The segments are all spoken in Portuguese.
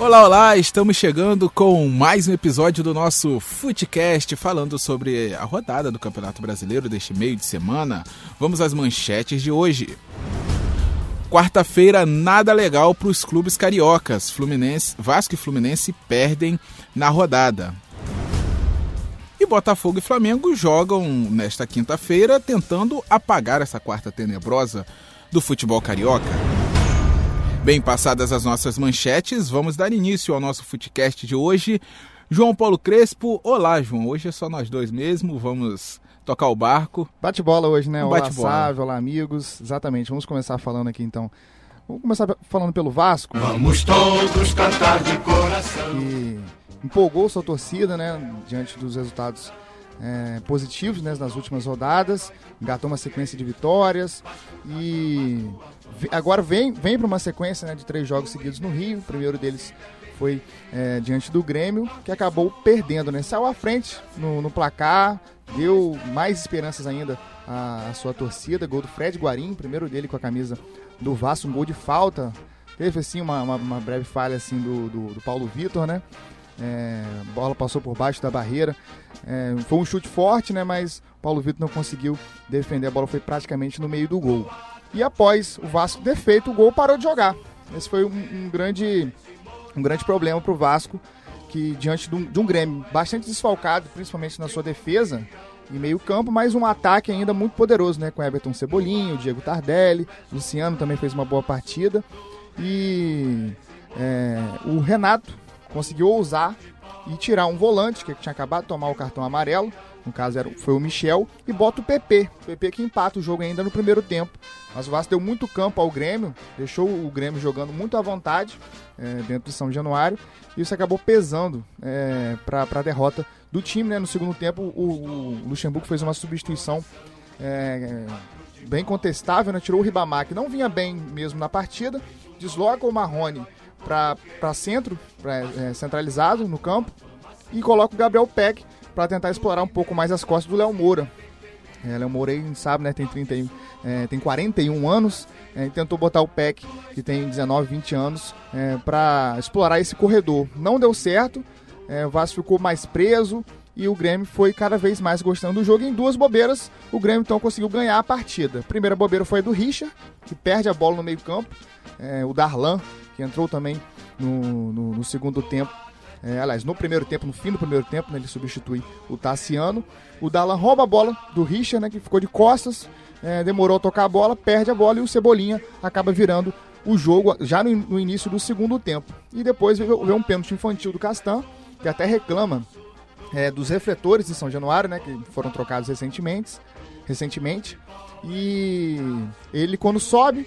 Olá, olá! Estamos chegando com mais um episódio do nosso Footcast falando sobre a rodada do Campeonato Brasileiro deste meio de semana. Vamos às manchetes de hoje. Quarta-feira, nada legal para os clubes cariocas. Fluminense, Vasco e Fluminense perdem na rodada. E Botafogo e Flamengo jogam nesta quinta-feira, tentando apagar essa quarta tenebrosa do futebol carioca. Bem, passadas as nossas manchetes, vamos dar início ao nosso Footcast de hoje. João Paulo Crespo, olá João, hoje é só nós dois mesmo, vamos tocar o barco. Bate bola hoje, né? Um olá. Sávio, olá amigos, exatamente, vamos começar falando aqui então. Vamos começar falando pelo Vasco, Vamos todos cantar de coração. que empolgou sua torcida, né? Diante dos resultados é, positivos né, nas últimas rodadas, engatou uma sequência de vitórias e agora vem, vem para uma sequência né, de três jogos seguidos no Rio. O primeiro deles foi é, diante do Grêmio, que acabou perdendo, né? Saiu à frente no, no placar, deu mais esperanças ainda à, à sua torcida. Gol do Fred Guarim, primeiro dele com a camisa do Vasco, um gol de falta. Teve assim uma, uma, uma breve falha assim do, do, do Paulo Vitor, né? É, bola passou por baixo da barreira. É, foi um chute forte, né? Mas Paulo Vitor não conseguiu defender. A bola foi praticamente no meio do gol. E após o Vasco ter feito o gol, parou de jogar. Esse foi um, um grande, um grande problema para o Vasco, que diante de um, de um Grêmio bastante desfalcado, principalmente na sua defesa e meio campo, mas um ataque ainda muito poderoso, né? Com Everton Cebolinho, Diego Tardelli, Luciano também fez uma boa partida. E é, o Renato conseguiu ousar e tirar um volante que tinha acabado de tomar o cartão amarelo, no caso era, foi o Michel, e bota o PP. O PP que empata o jogo ainda no primeiro tempo. Mas o Vasco deu muito campo ao Grêmio, deixou o Grêmio jogando muito à vontade é, dentro de São Januário, e isso acabou pesando é, para a derrota do time. Né? No segundo tempo, o, o Luxemburgo fez uma substituição é, bem contestável, né? tirou o Ribamar, que não vinha bem mesmo na partida, desloca o Marrone para centro, pra, é, centralizado no campo, e coloca o Gabriel Peck para tentar explorar um pouco mais as costas do Léo Moura. É, Léo Moura aí, sabe, né, tem, 30, é, tem 41 anos, é, e tentou botar o Peck, que tem 19, 20 anos, é, para explorar esse corredor. Não deu certo, é, o Vasco ficou mais preso, e o Grêmio foi cada vez mais gostando do jogo. Em duas bobeiras, o Grêmio então conseguiu ganhar a partida. A primeira bobeira foi a do Richard, que perde a bola no meio campo. É, o Darlan, que entrou também no, no, no segundo tempo. É, aliás, no primeiro tempo, no fim do primeiro tempo, né, ele substitui o Tassiano. O Darlan rouba a bola do Richard, né, que ficou de costas, é, demorou a tocar a bola, perde a bola e o Cebolinha acaba virando o jogo já no, no início do segundo tempo. E depois veio um pênalti infantil do Castan, que até reclama é, dos refletores de São Januário, né, que foram trocados recentemente, recentemente. E ele quando sobe,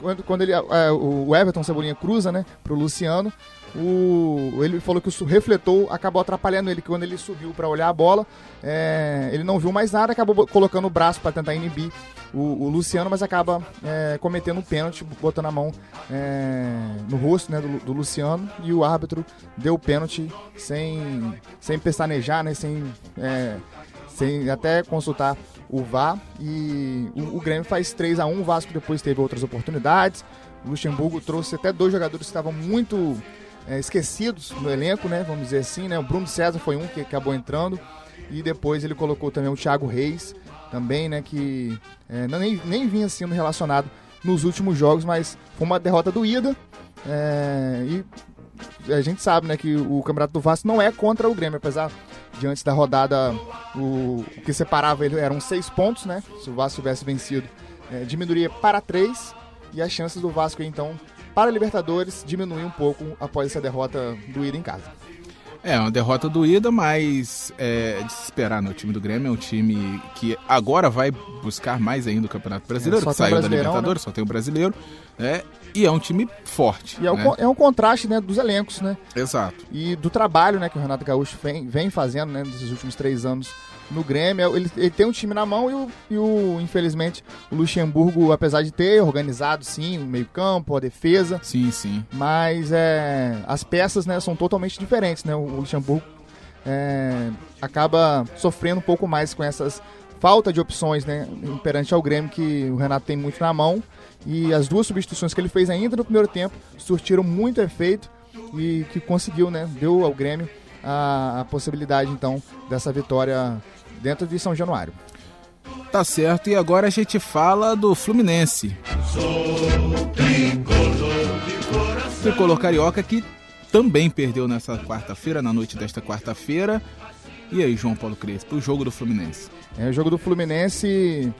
quando, quando ele, é, o Everton Cebolinha cruza, né, pro Luciano, o, ele falou que o refletor acabou atrapalhando ele, que quando ele subiu para olhar a bola, é, ele não viu mais nada, acabou colocando o braço para tentar inibir o, o, Luciano, mas acaba é, cometendo um pênalti, botando a mão é, no rosto né, do, do, Luciano, e o árbitro deu o pênalti sem, sem pestanejar, né, sem, é, sem até consultar o VAR, e o, o Grêmio faz 3 a 1 o Vasco depois teve outras oportunidades, o Luxemburgo trouxe até dois jogadores que estavam muito é, esquecidos no elenco, né? Vamos dizer assim, né? O Bruno César foi um que acabou entrando e depois ele colocou também o Thiago Reis, também, né? Que é, nem, nem vinha sendo relacionado nos últimos jogos, mas foi uma derrota doída é, e a gente sabe, né? Que o Campeonato do Vasco não é contra o Grêmio, apesar de antes da rodada o, o que separava ele eram seis pontos, né? Se o Vasco tivesse vencido, é, diminuiria para três e as chances do Vasco então para a Libertadores diminuir um pouco após essa derrota doída em casa. É, uma derrota doída, mas é de se esperar, né? O time do Grêmio é um time que agora vai buscar mais ainda o Campeonato Brasileiro, É, que saiu da Libertadores, né? só tem o brasileiro, né? E é um time forte. E é, né? um, é um contraste né, dos elencos, né? Exato. E do trabalho né, que o Renato Gaúcho vem, vem fazendo né, nesses últimos três anos no Grêmio. Ele, ele, tem um time na mão e, o, e o, infelizmente, o Luxemburgo, apesar de ter organizado, sim, o meio-campo, a defesa. Sim, sim. Mas é, as peças né, são totalmente diferentes, né? O Luxemburgo é, acaba sofrendo um pouco mais com essas falta de opções, né? Perante ao Grêmio, que o Renato tem muito na mão. E as duas substituições que ele fez ainda no primeiro tempo surtiram muito efeito. e que conseguiu, né? Deu ao Grêmio a, a possibilidade então dessa vitória dentro de São Januário. Tá certo, e agora a gente fala do Fluminense. Tricolor Carioca que também perdeu nessa quarta-feira, na noite desta quarta-feira. E aí, João Paulo Crespo, o jogo do Fluminense? É, o jogo do Fluminense,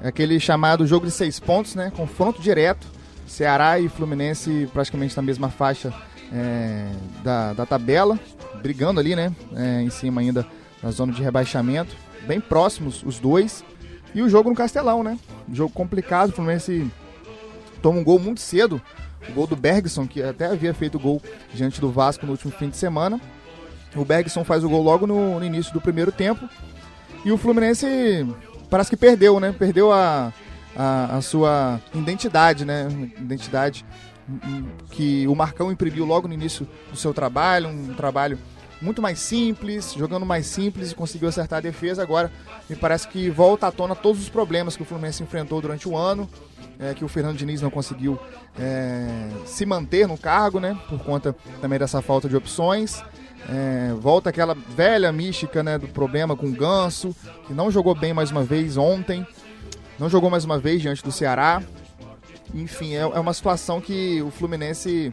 é aquele chamado jogo de seis pontos, né? Confronto direto. Ceará e Fluminense praticamente na mesma faixa é, da, da tabela, brigando ali, né? É, em cima ainda da zona de rebaixamento. Bem próximos os dois. E o jogo no Castelão, né? Jogo complicado. O Fluminense toma um gol muito cedo. O gol do Bergson, que até havia feito gol diante do Vasco no último fim de semana. O Bergson faz o gol logo no, no início do primeiro tempo. E o Fluminense parece que perdeu, né? Perdeu a, a, a sua identidade, né? Identidade que o Marcão imprimiu logo no início do seu trabalho, um trabalho muito mais simples, jogando mais simples e conseguiu acertar a defesa. Agora me parece que volta à tona todos os problemas que o Fluminense enfrentou durante o ano, é, que o Fernando Diniz não conseguiu é, se manter no cargo, né? Por conta também dessa falta de opções. É, volta aquela velha mística né, do problema com o Ganso, que não jogou bem mais uma vez ontem, não jogou mais uma vez diante do Ceará. Enfim, é, é uma situação que o Fluminense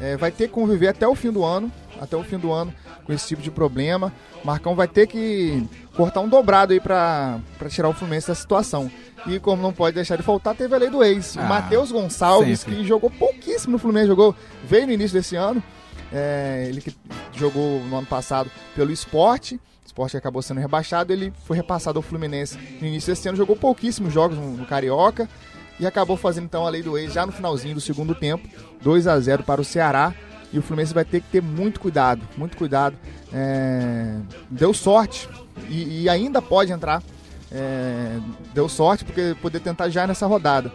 é, vai ter que conviver até o fim do ano, até o fim do ano com esse tipo de problema. Marcão vai ter que cortar um dobrado aí para tirar o Fluminense dessa situação. E como não pode deixar de faltar, teve a lei do ex. Ah, o Matheus Gonçalves, sempre. que jogou pouquíssimo no Fluminense, jogou, veio no início desse ano. É, ele que jogou no ano passado pelo esporte. O esporte acabou sendo rebaixado, ele foi repassado ao Fluminense no início desse ano, jogou pouquíssimos jogos no, no Carioca e acabou fazendo então a lei do ex já no finalzinho do segundo tempo, 2 a 0 para o Ceará. E o Fluminense vai ter que ter muito cuidado, muito cuidado. É... Deu sorte e, e, ainda pode entrar. É... Deu sorte porque poder tentar já nessa rodada.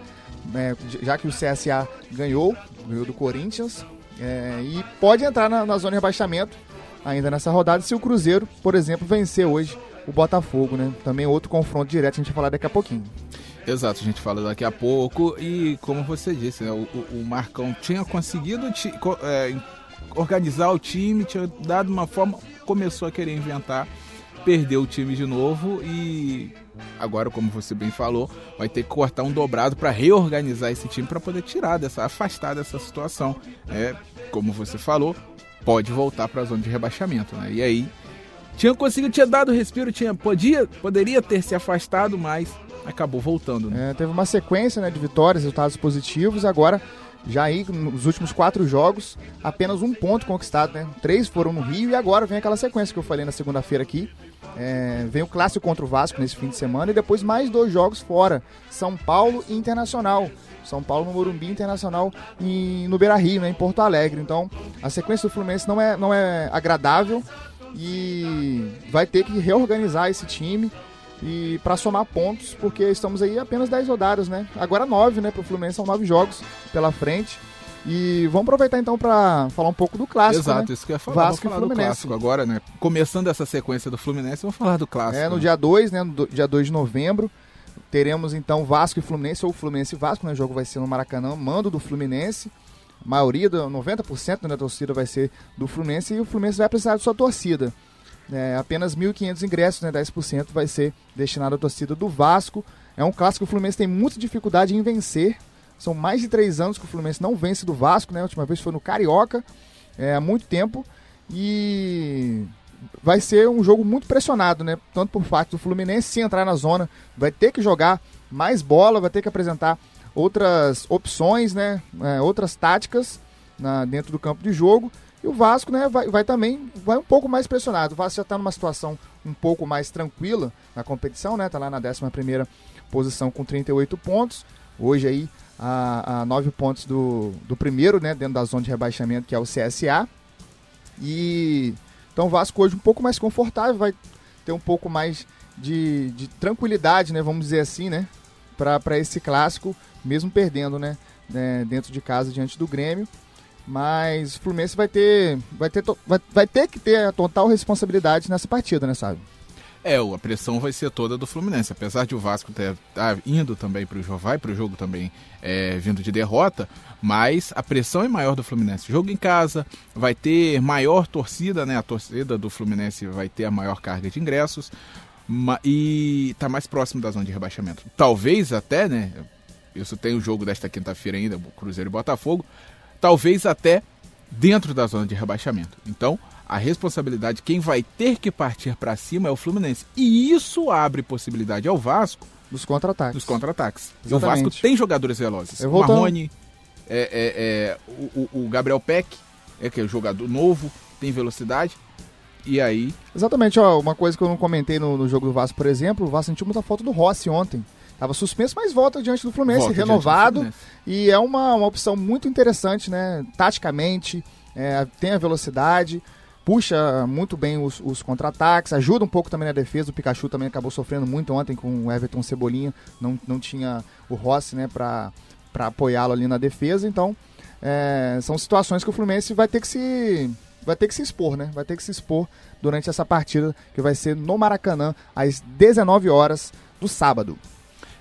É, já que o CSA ganhou, ganhou do Corinthians, é, e pode entrar na, na, zona de rebaixamento ainda nessa rodada se o Cruzeiro, por exemplo, vencer hoje o Botafogo, né? Também outro confronto direto, a gente vai falar daqui a pouquinho. Exato, a gente fala daqui a pouco. E como você disse, né, o, o Marcão tinha conseguido é, organizar o time, tinha dado uma forma, começou a querer inventar, perdeu o time de novo e agora, como você bem falou, vai ter que cortar um dobrado para reorganizar esse time para poder tirar dessa, afastar dessa situação. É, como você falou, pode voltar para a zona de rebaixamento, né? E aí tinha conseguido, tinha dado respiro, tinha podia, poderia ter se afastado, mas acabou voltando. Né? É, teve uma sequência né, de vitórias, resultados positivos. Agora, já aí nos últimos quatro jogos, apenas um ponto conquistado, né? Três foram no Rio e agora vem aquela sequência que eu falei na segunda-feira aqui. É, vem o clássico contra o Vasco nesse fim de semana e depois mais dois jogos fora: São Paulo e Internacional. São Paulo no Morumbi Internacional e no Beira Rio, né, em Porto Alegre. Então, a sequência do Fluminense não é, não é agradável e vai ter que reorganizar esse time e para somar pontos, porque estamos aí apenas 10 rodadas, né? Agora 9, né, pro Fluminense são 9 jogos pela frente. E vamos aproveitar então para falar um pouco do clássico, Exato, né? isso que eu ia falar. Vasco vamos falar e Fluminense. do clássico agora, né? Começando essa sequência do Fluminense, vamos falar do clássico. É, no dia 2, né, no dia 2 de novembro, teremos então Vasco e Fluminense ou Fluminense e Vasco, né? O jogo vai ser no Maracanã, mando do Fluminense. Maioria, 90% da torcida vai ser do Fluminense e o Fluminense vai precisar de sua torcida. É, apenas 1.500 ingressos, né, 10% vai ser destinado à torcida do Vasco. É um clássico que o Fluminense tem muita dificuldade em vencer. São mais de três anos que o Fluminense não vence do Vasco, né? A última vez foi no Carioca, é, há muito tempo. E vai ser um jogo muito pressionado, né? Tanto por parte do Fluminense, se entrar na zona, vai ter que jogar mais bola, vai ter que apresentar outras opções, né? É, outras táticas na, dentro do campo de jogo. E o Vasco, né, vai, vai também, vai um pouco mais pressionado. O Vasco já está numa situação um pouco mais tranquila na competição, né? Tá lá na 11 primeira posição com 38 pontos. Hoje aí a, a 9 pontos do, do primeiro, né, dentro da zona de rebaixamento, que é o CSA. E então o Vasco hoje um pouco mais confortável, vai ter um pouco mais de, de tranquilidade, né, vamos dizer assim, né, para esse clássico, mesmo perdendo, né, né, dentro de casa diante do Grêmio. Mas o Fluminense vai ter, vai ter, vai, vai ter que ter a total responsabilidade nessa partida, né, sabe? É, a pressão vai ser toda do Fluminense. Apesar de o Vasco estar tá indo também para o jogo, vai para o jogo também é, vindo de derrota, mas a pressão é maior do Fluminense. Jogo em casa, vai ter maior torcida, né? A torcida do Fluminense vai ter a maior carga de ingressos e está mais próximo da zona de rebaixamento. Talvez até, né? Isso tem o jogo desta quinta-feira ainda, Cruzeiro e Botafogo. Talvez até dentro da zona de rebaixamento. Então, a responsabilidade, quem vai ter que partir para cima é o Fluminense. E isso abre possibilidade ao Vasco dos contra-ataques. Dos contra-ataques. O Vasco tem jogadores velozes. O Marrone, é, é, é, o, o, Gabriel Peck, é que é um jogador novo, tem velocidade. E aí. Exatamente, ó, uma coisa que eu não comentei no, no jogo do Vasco, por exemplo, o Vasco sentiu muita falta do Rossi ontem. Tava suspenso, mas volta diante do Fluminense, volta renovado. Fluminense. E é uma, uma opção muito interessante, né? Taticamente, é, tem a velocidade puxa muito bem os, os contra-ataques, ajuda um pouco também na defesa. O Pikachu também acabou sofrendo muito ontem com o Everton Cebolinha, não, não tinha o Rossi né, para apoiá-lo ali na defesa. Então, é, são situações que o Fluminense vai ter que se vai ter que se expor, né? Vai ter que se expor durante essa partida que vai ser no Maracanã às 19 horas do sábado.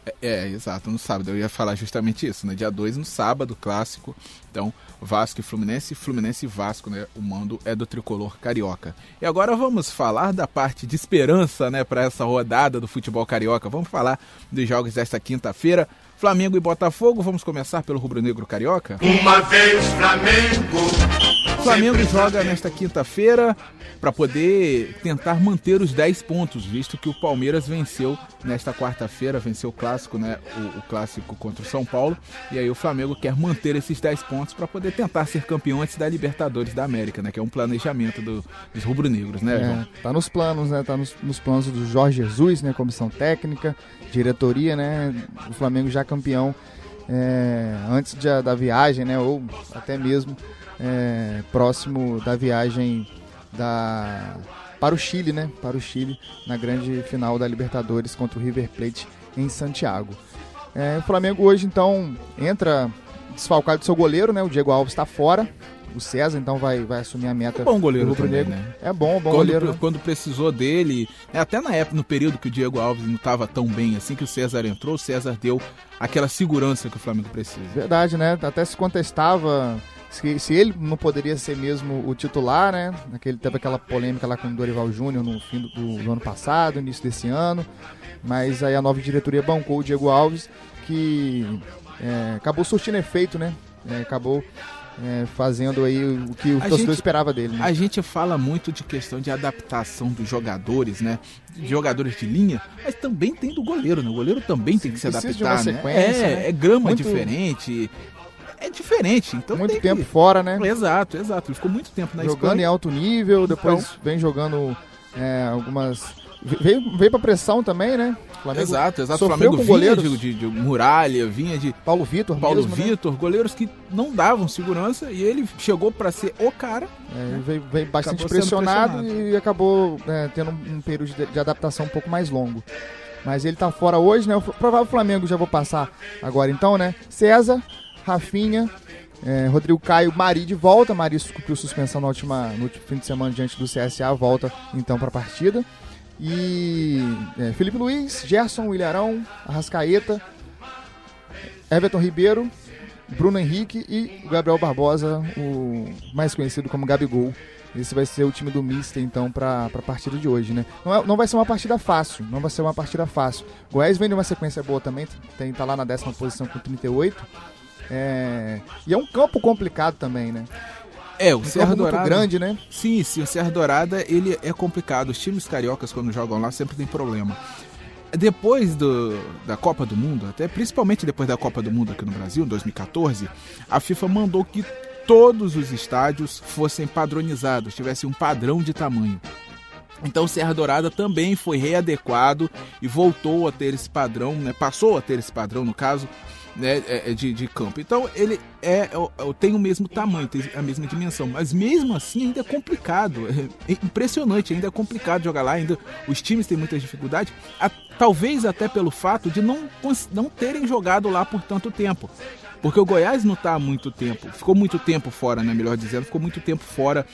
É, é, exato, no sábado. Eu ia falar justamente isso, né? Dia 2 no sábado, clássico. Então, Vasco e Fluminense, Fluminense e Vasco, né? O mando é do tricolor carioca. E agora vamos falar da parte de esperança, né, para essa rodada do futebol carioca. Vamos falar dos jogos desta quinta-feira. Flamengo e Botafogo, vamos começar pelo rubro-negro carioca? Uma vez Flamengo. Flamengo joga nesta quinta-feira para poder tentar manter os 10 pontos, visto que o Palmeiras venceu nesta quarta-feira, venceu o clássico, né, o, o, clássico contra o São Paulo, e aí o Flamengo quer manter esses 10 pontos para poder tentar ser campeão antes da Libertadores da América, né, que é um planejamento do, dos rubro-negros, né, João? É, tá nos planos, né, tá nos, nos planos do Jorge Jesus, né, comissão técnica, diretoria, né, o Flamengo já campeão é, antes de, da viagem, né, ou até mesmo é, próximo da viagem da para o Chile, né? Para o Chile na grande final da Libertadores contra o River Plate em Santiago. É, o Flamengo hoje então entra desfalcado do seu goleiro, né? O Diego Alves está fora. O César então vai, vai assumir a meta. É bom goleiro também, né? É bom, bom quando, goleiro. Né? Quando precisou dele, né? até na época, no período que o Diego Alves não estava tão bem assim que o César entrou, o César deu aquela segurança que o Flamengo precisa. Verdade, né? Até se contestava se, se ele não poderia ser mesmo o titular, né? Aquele, teve aquela polêmica lá com o Dorival Júnior no fim do, do, ano passado, início desse ano. Mas aí a nova diretoria bancou o Diego Alves, que é, acabou surtindo efeito, né? É, acabou é, fazendo aí o que o a torcedor gente, esperava dele. Né? A gente fala muito de questão de adaptação dos jogadores, né? De jogadores de linha, mas também tem do goleiro, né? O goleiro também tem que se adaptar, né? É, né? é grama muito... diferente, é diferente. Então muito tempo que... fora, né? Exato, exato. Ele ficou muito tempo na Jogando Espanha. em alto nível, depois então... vem jogando é, algumas. Veio, veio pra pressão também, né? Flamengo exato, exato. O Flamengo vinha goleiros. De, de, de, Muralha, vinha de. Paulo Vitor, Paulo mesmo, né? Vitor, né? goleiros que não davam segurança e ele chegou para ser o cara. É, né? veio, veio, bastante pressionado, pressionado, e acabou é, tendo um período de, de adaptação um pouco mais longo. Mas ele tá fora hoje, né? O provável Flamengo já vou passar agora então, né? César, Rafinha, é, Rodrigo Caio, Mari de volta. Mari cumpriu suspensão no, última, no último fim de semana diante do CSA, volta então para a partida. E é, Felipe Luiz, Gerson, Ilharão, Arrascaeta, Everton Ribeiro, Bruno Henrique e Gabriel Barbosa, o mais conhecido como Gabigol. Esse vai ser o time do Mister, então, para a partida de hoje, né? Não, é, não vai ser uma partida fácil, não vai ser uma partida fácil. Goiás vem de uma sequência boa também, tem, tá lá na décima posição com 38. É... E é um campo complicado também, né? É, o um Serra Dourada. muito grande, né? Sim, sim, o Serra Dourada ele é complicado. Os times cariocas, quando jogam lá, sempre tem problema. Depois do, da Copa do Mundo, até principalmente depois da Copa do Mundo aqui no Brasil, em 2014, a FIFA mandou que todos os estádios fossem padronizados, tivessem um padrão de tamanho. Então Serra Dourada também foi readequado e voltou a ter esse padrão, né? passou a ter esse padrão no caso, né, é, é de, de campo. Então ele é, é, tem o mesmo tamanho, tem a mesma dimensão, mas mesmo assim ainda é complicado, é impressionante, ainda é complicado jogar lá, ainda os times têm muita dificuldade, a, talvez até pelo fato de não, não terem jogado lá por tanto tempo. Porque o Goiás não está há muito tempo, ficou muito tempo fora, né, melhor dizendo, ficou muito tempo fora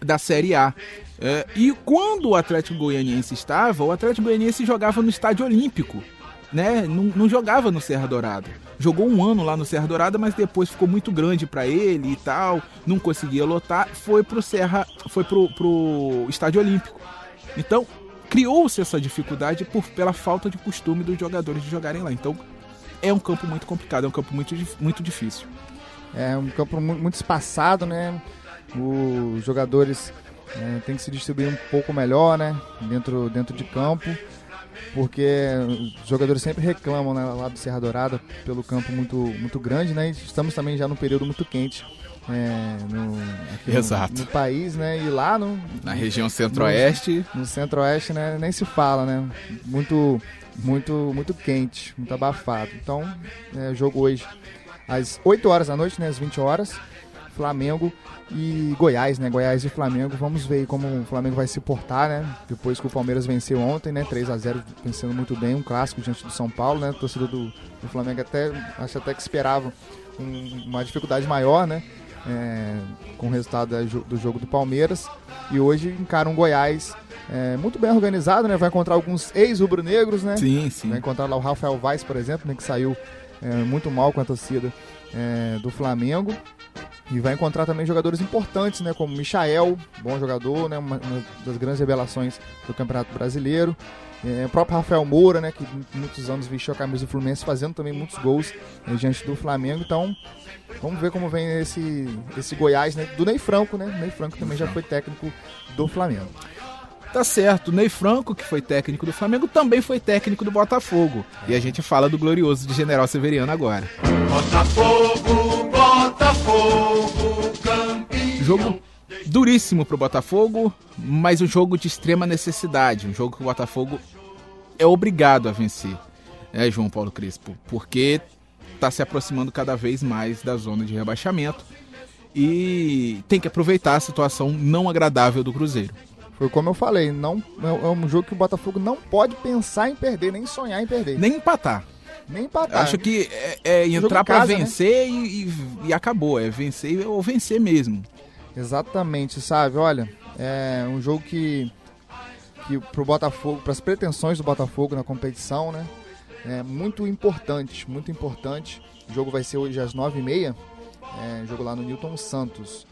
da Série A. É, e quando o Atlético Goianiense estava, o Atlético Goianiense jogava no Estádio Olímpico, né? Não, não jogava no Serra Dourada. Jogou um ano lá no Serra Dourada, mas depois ficou muito grande para ele e tal, não conseguia lotar, foi pro Serra, foi pro, pro Estádio Olímpico. Então, criou-se essa dificuldade por, pela falta de costume dos jogadores de jogarem lá. Então, é um campo muito complicado, é um campo muito, muito difícil. É um campo muito espaçado, né? Os jogadores é, têm que se distribuir um pouco melhor, né? Dentro, dentro de campo, porque os jogadores sempre reclamam né, lá do Serra Dourada pelo campo muito, muito grande, né? E estamos também já num período muito quente. É, no, Exato. No, no, país, né? E lá no, na região centro-oeste. No, no centro-oeste, né? Nem se fala, né? Muito, muito, muito quente, muito abafado. Então, é, jogo hoje às 8 horas da noite, né, às 20 horas. Flamengo e Goiás, né? Goiás e Flamengo. Vamos ver como o Flamengo vai se portar, né? Depois que o Palmeiras venceu ontem, né? 3 a 0 vencendo muito bem, um clássico diante do São Paulo, né? O torcedor do, do Flamengo até acho até que esperava um, uma dificuldade maior, né? É, com o resultado do jogo do Palmeiras. E hoje encara um Goiás é, muito bem organizado, né? Vai encontrar alguns ex-rubro-negros, né? Sim, sim. Vai encontrar lá o Rafael Vaz, por exemplo, né? Que saiu é, muito mal com a torcida é, do Flamengo. E vai encontrar também jogadores importantes, né, como Michael, bom jogador, né, uma, uma das grandes revelações do Campeonato Brasileiro. É, o próprio Rafael Moura, né, que muitos anos vestiu a camisa do Fluminense, fazendo também muitos gols né, diante do Flamengo. Então, vamos ver como vem esse, esse Goiás, né, do Ney Franco, né? O Ney Franco também já foi técnico do Flamengo. Tá certo, Ney Franco, que foi técnico do Flamengo, também foi técnico do Botafogo. E a gente fala do glorioso de General Severiano agora. Botafogo, Botafogo, campeão. Jogo duríssimo pro Botafogo, mas um jogo de extrema necessidade. Um jogo que o Botafogo é obrigado a vencer, né, João Paulo Crespo? Porque tá se aproximando cada vez mais da zona de rebaixamento e tem que aproveitar a situação não agradável do Cruzeiro. Foi como eu falei, não é, é um jogo que o Botafogo não pode pensar em perder, nem sonhar em perder. Nem empatar. Nem empatar. Acho que é, é entrar para né? vencer né? e, e, e, acabou. É vencer ou vencer mesmo. Exatamente, sabe? Olha, é um jogo que, que pro Botafogo, para as pretensões do Botafogo na competição, né? É muito importante, muito importante. O jogo vai ser hoje às 9h30. É, jogo lá no Newton Santos.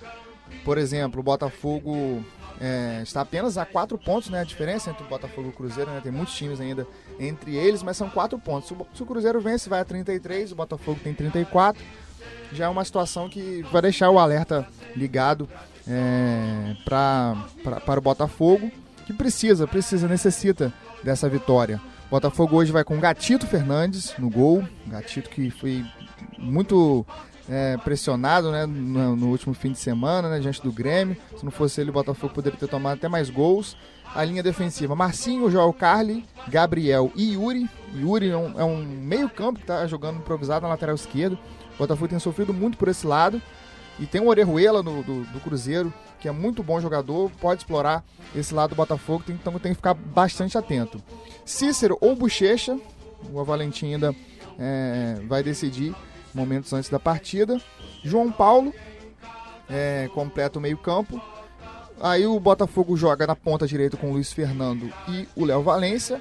Por exemplo, o Botafogo é, está apenas a quatro pontos, né? A diferença entre o Botafogo e o Cruzeiro, né? Tem muitos times ainda entre eles, mas são quatro pontos. Se o Cruzeiro vence, vai a 33, o Botafogo tem 34. Já é uma situação que vai deixar o alerta ligado é, pra, pra, para o Botafogo, que precisa, precisa, necessita dessa vitória. O Botafogo hoje vai com Gatito Fernandes no gol. Gatito que foi muito é, pressionado né, no, no, último fim de semana, né, diante do Grêmio. Se não fosse ele, o Botafogo poderia ter tomado até mais gols. A linha defensiva, Marcinho, João Carli, Gabriel e Yuri. Yuri é um, é um meio-campo que está jogando improvisado na lateral esquerda. O Botafogo tem sofrido muito por esse lado. E tem o Orejuela do, do, do, Cruzeiro, que é muito bom jogador, pode explorar esse lado do Botafogo, tem, então tem que ficar bastante atento. Cícero ou Bochecha, o Valentim ainda é, vai decidir momentos antes da partida. João Paulo é, completa o meio-campo. Aí o Botafogo joga na ponta direita com o Luiz Fernando e o Léo Valência.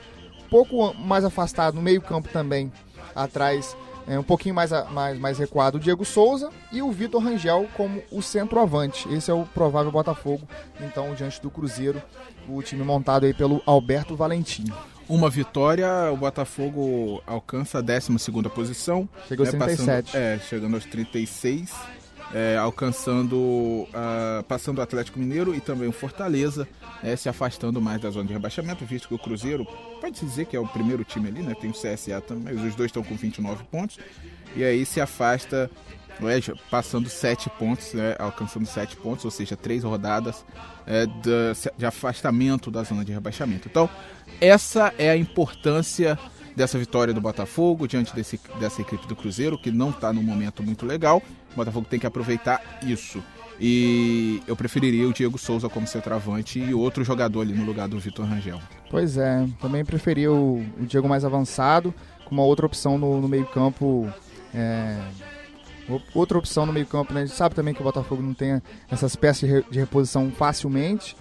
Pouco mais afastado no meio-campo também, atrás, é, um pouquinho mais, mais, mais recuado, o Diego Souza e o Vitor Rangel como o centroavante. Esse é o provável Botafogo, então, diante do Cruzeiro, o time montado aí pelo Alberto Valentim uma vitória, o Botafogo alcança a 12 posição. Chegou né, aos 37. Passando, é, chegando aos 36. É, alcançando, uh, passando o Atlético Mineiro e também o Fortaleza, é, se afastando mais da zona de rebaixamento, visto que o Cruzeiro, pode-se dizer que é o primeiro time ali, né? Tem o CSA também, os dois estão com 29 pontos, e aí se afasta é, passando sete pontos, né, alcançando sete pontos, ou seja, três rodadas é, de, de, afastamento da zona de rebaixamento. Então, essa é a importância dessa vitória do Botafogo diante desse, dessa equipe do Cruzeiro, que não está num momento muito legal. O Botafogo tem que aproveitar isso. E eu preferiria o Diego Souza como centroavante e outro jogador ali no lugar do Vitor Rangel. Pois é, também preferia o, o, Diego mais avançado, com uma outra opção no, no meio-campo. É outra opção no meio campo, né? A gente sabe também que o Botafogo não tem essas peças de reposição facilmente,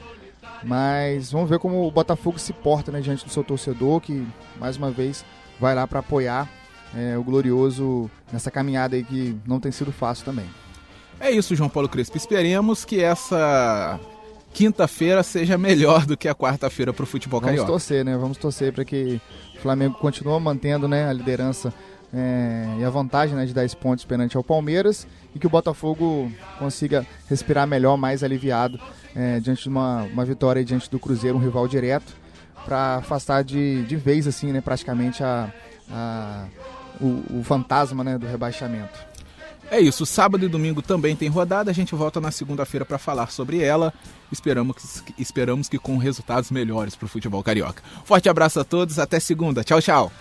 mas vamos ver como o Botafogo se porta né, diante do seu torcedor, que mais uma vez vai lá para apoiar é, o Glorioso nessa caminhada aí que não tem sido fácil também. É isso, João Paulo Crespo. Esperemos que essa quinta-feira seja melhor do que a quarta-feira para o futebol Vamos carioca. Vamos torcer, né? Vamos torcer para que o Flamengo continue mantendo né, a liderança é, e a vantagem né, de 10 pontos perante ao Palmeiras e que o Botafogo consiga respirar melhor, mais aliviado é, diante de uma, uma vitória diante do Cruzeiro, um rival direto, para afastar de, de vez assim, né, praticamente a, a o, o fantasma né, do rebaixamento. É isso, sábado e domingo também tem rodada, a gente volta na segunda-feira para falar sobre ela. Esperamos que, esperamos que com resultados melhores para o futebol carioca. Forte abraço a todos, até segunda. Tchau, tchau.